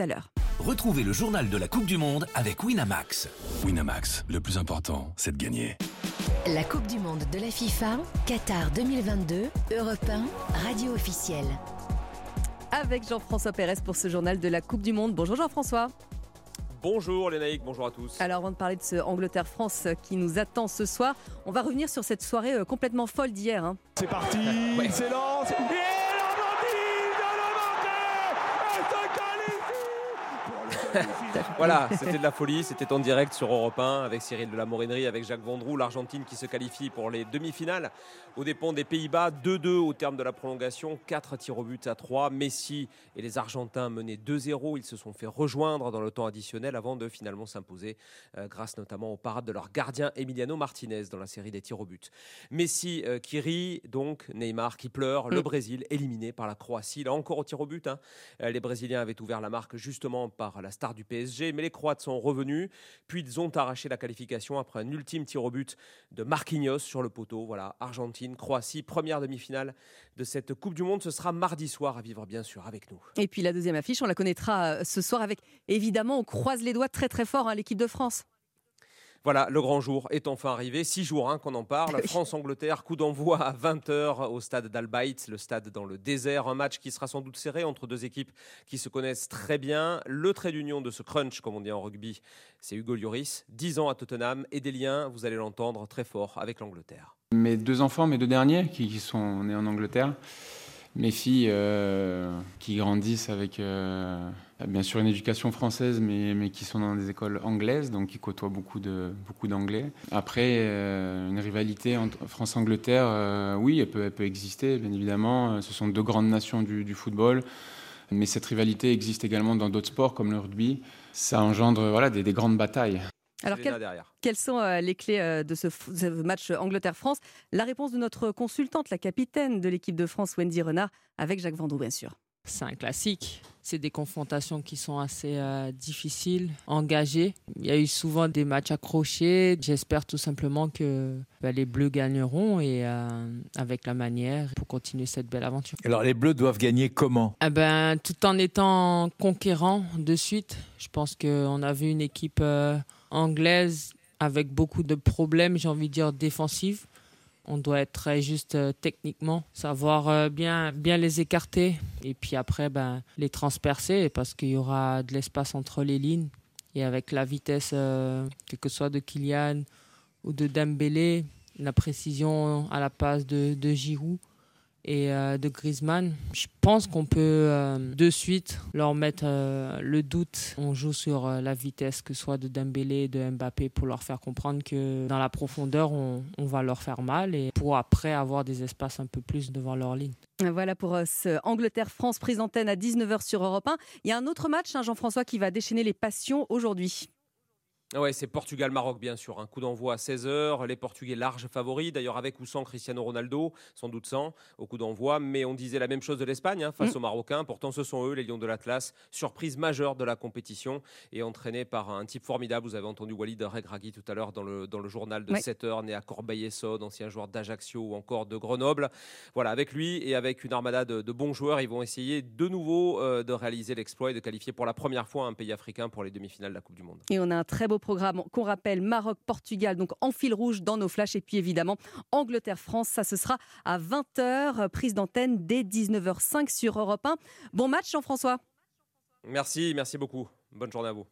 tout à l'heure. Retrouvez le journal de la Coupe du Monde avec Winamax. Winamax, le plus important, c'est de gagner. La Coupe du Monde de la FIFA, Qatar 2022, Europe 1, radio officielle. Avec Jean-François Pérez pour ce journal de la Coupe du Monde. Bonjour Jean-François. Bonjour Lénaïque, bonjour à tous. Alors avant de parler de ce Angleterre-France qui nous attend ce soir, on va revenir sur cette soirée euh, complètement folle d'hier. hein. C'est parti, c'est lancé. Voilà, c'était de la folie, c'était en direct sur Europe 1 avec Cyril de la Morinerie, avec Jacques Vendroux, l'Argentine qui se qualifie pour les demi-finales aux dépens des Pays-Bas. 2-2 au terme de la prolongation, 4 tirs au but à 3. Messi et les Argentins menaient 2-0. Ils se sont fait rejoindre dans le temps additionnel avant de finalement s'imposer, euh, grâce notamment aux parades de leur gardien Emiliano Martinez dans la série des tirs au but. Messi euh, qui rit, donc Neymar qui pleure, le Mm. Brésil éliminé par la Croatie. Là encore au tir au but. hein. Euh, Les Brésiliens avaient ouvert la marque justement par la star du PSG, mais les Croates sont revenus. Puis ils ont arraché la qualification après un ultime tir au but de Marquinhos sur le poteau. Voilà, Argentine, Croatie, première demi-finale de cette Coupe du Monde. Ce sera mardi soir à vivre bien sûr avec nous. Et puis la deuxième affiche, on la connaîtra euh, ce soir avec, évidemment, on croise les doigts très très fort, hein, l'équipe de France. Voilà, le grand jour est enfin arrivé. Six jours hein, qu'on en parle. France-Angleterre, coup d'envoi à 20h au stade d'Albaït, le stade dans le désert. Un match qui sera sans doute serré entre deux équipes qui se connaissent très bien. Le trait d'union de ce crunch, comme on dit en rugby, c'est Hugo Lloris. 10 ans à Tottenham et des liens, vous allez l'entendre, très forts avec l'Angleterre. Mes deux enfants, mes deux derniers, qui, qui sont nés en Angleterre, mes filles euh, qui grandissent avec euh, bien sûr une éducation française, mais, qui sont dans des écoles anglaises, donc qui côtoient beaucoup de beaucoup d'anglais. Après, euh, une rivalité entre France-Angleterre, oui, elle peut, exister, bien évidemment. Ce sont deux grandes nations du, football. Mais cette rivalité existe également dans d'autres sports comme le rugby. Ça engendre voilà, des grandes batailles. Alors Selena quel- derrière. Quelles sont euh, les clés euh, de ce, match Angleterre-France? La réponse de notre consultante, la capitaine de l'équipe de France, Wendy Renard, avec Jacques Vendroux, bien sûr. C'est un classique. C'est des confrontations qui sont assez euh, difficiles, engagées. Il y a eu souvent des matchs accrochés. J'espère tout simplement que bah, les Bleus gagneront et euh, avec la manière pour continuer cette belle aventure. Alors les Bleus doivent gagner comment? Eh ben, tout en étant conquérant de suite, je pense qu'on a vu une équipe euh, anglaise avec beaucoup de problèmes, j'ai envie de dire défensifs. On doit être très juste euh, techniquement, savoir euh, bien, bien les écarter et puis après ben, les transpercer parce qu'il y aura de l'espace entre les lignes. Et avec la vitesse, euh, que soit de Kylian ou de Dembélé, la précision à la passe de, de Giroud et euh, de Griezmann, je pense qu'on peut euh, de suite leur mettre euh, le doute. On joue sur la vitesse, que ce soit de Dembélé de Mbappé, pour leur faire comprendre que dans la profondeur, on, va leur faire mal et pour après avoir des espaces un peu plus devant leur ligne. Voilà pour ce Angleterre-France prise d'antenne à 19h sur Europe 1. Il y a un autre match, hein, Jean-François, qui va déchaîner les passions aujourd'hui. Ah Ouais, c'est Portugal-Maroc, bien sûr. Un coup d'envoi à 16h. Les Portugais larges favoris, d'ailleurs avec ou sans Cristiano Ronaldo, sans doute sans, au coup d'envoi. Mais on disait la même chose de l'Espagne hein, face Mm. aux Marocains. Pourtant, ce sont eux, les Lions de l'Atlas. Surprise majeure de la compétition et entraîné par un type formidable. Vous avez entendu Walid Regragui tout à l'heure dans le, dans le journal de Ouais. 7h, né à Corbeil-Essonne, ancien joueur d'Ajaccio ou encore de Grenoble. Voilà, avec lui et avec une armada de, de bons joueurs, ils vont essayer de nouveau euh, de réaliser l'exploit et de qualifier pour la première fois un pays africain pour les demi-finales de la Coupe du Monde. Et on a un très beau programme qu'on rappelle Maroc-Portugal, donc en fil rouge dans nos flashs. Et puis évidemment, Angleterre-France, ça ce sera à 20h, prise d'antenne dès 19h05 sur Europe 1. Bon match, Jean-François. Merci, merci beaucoup. Bonne journée à vous.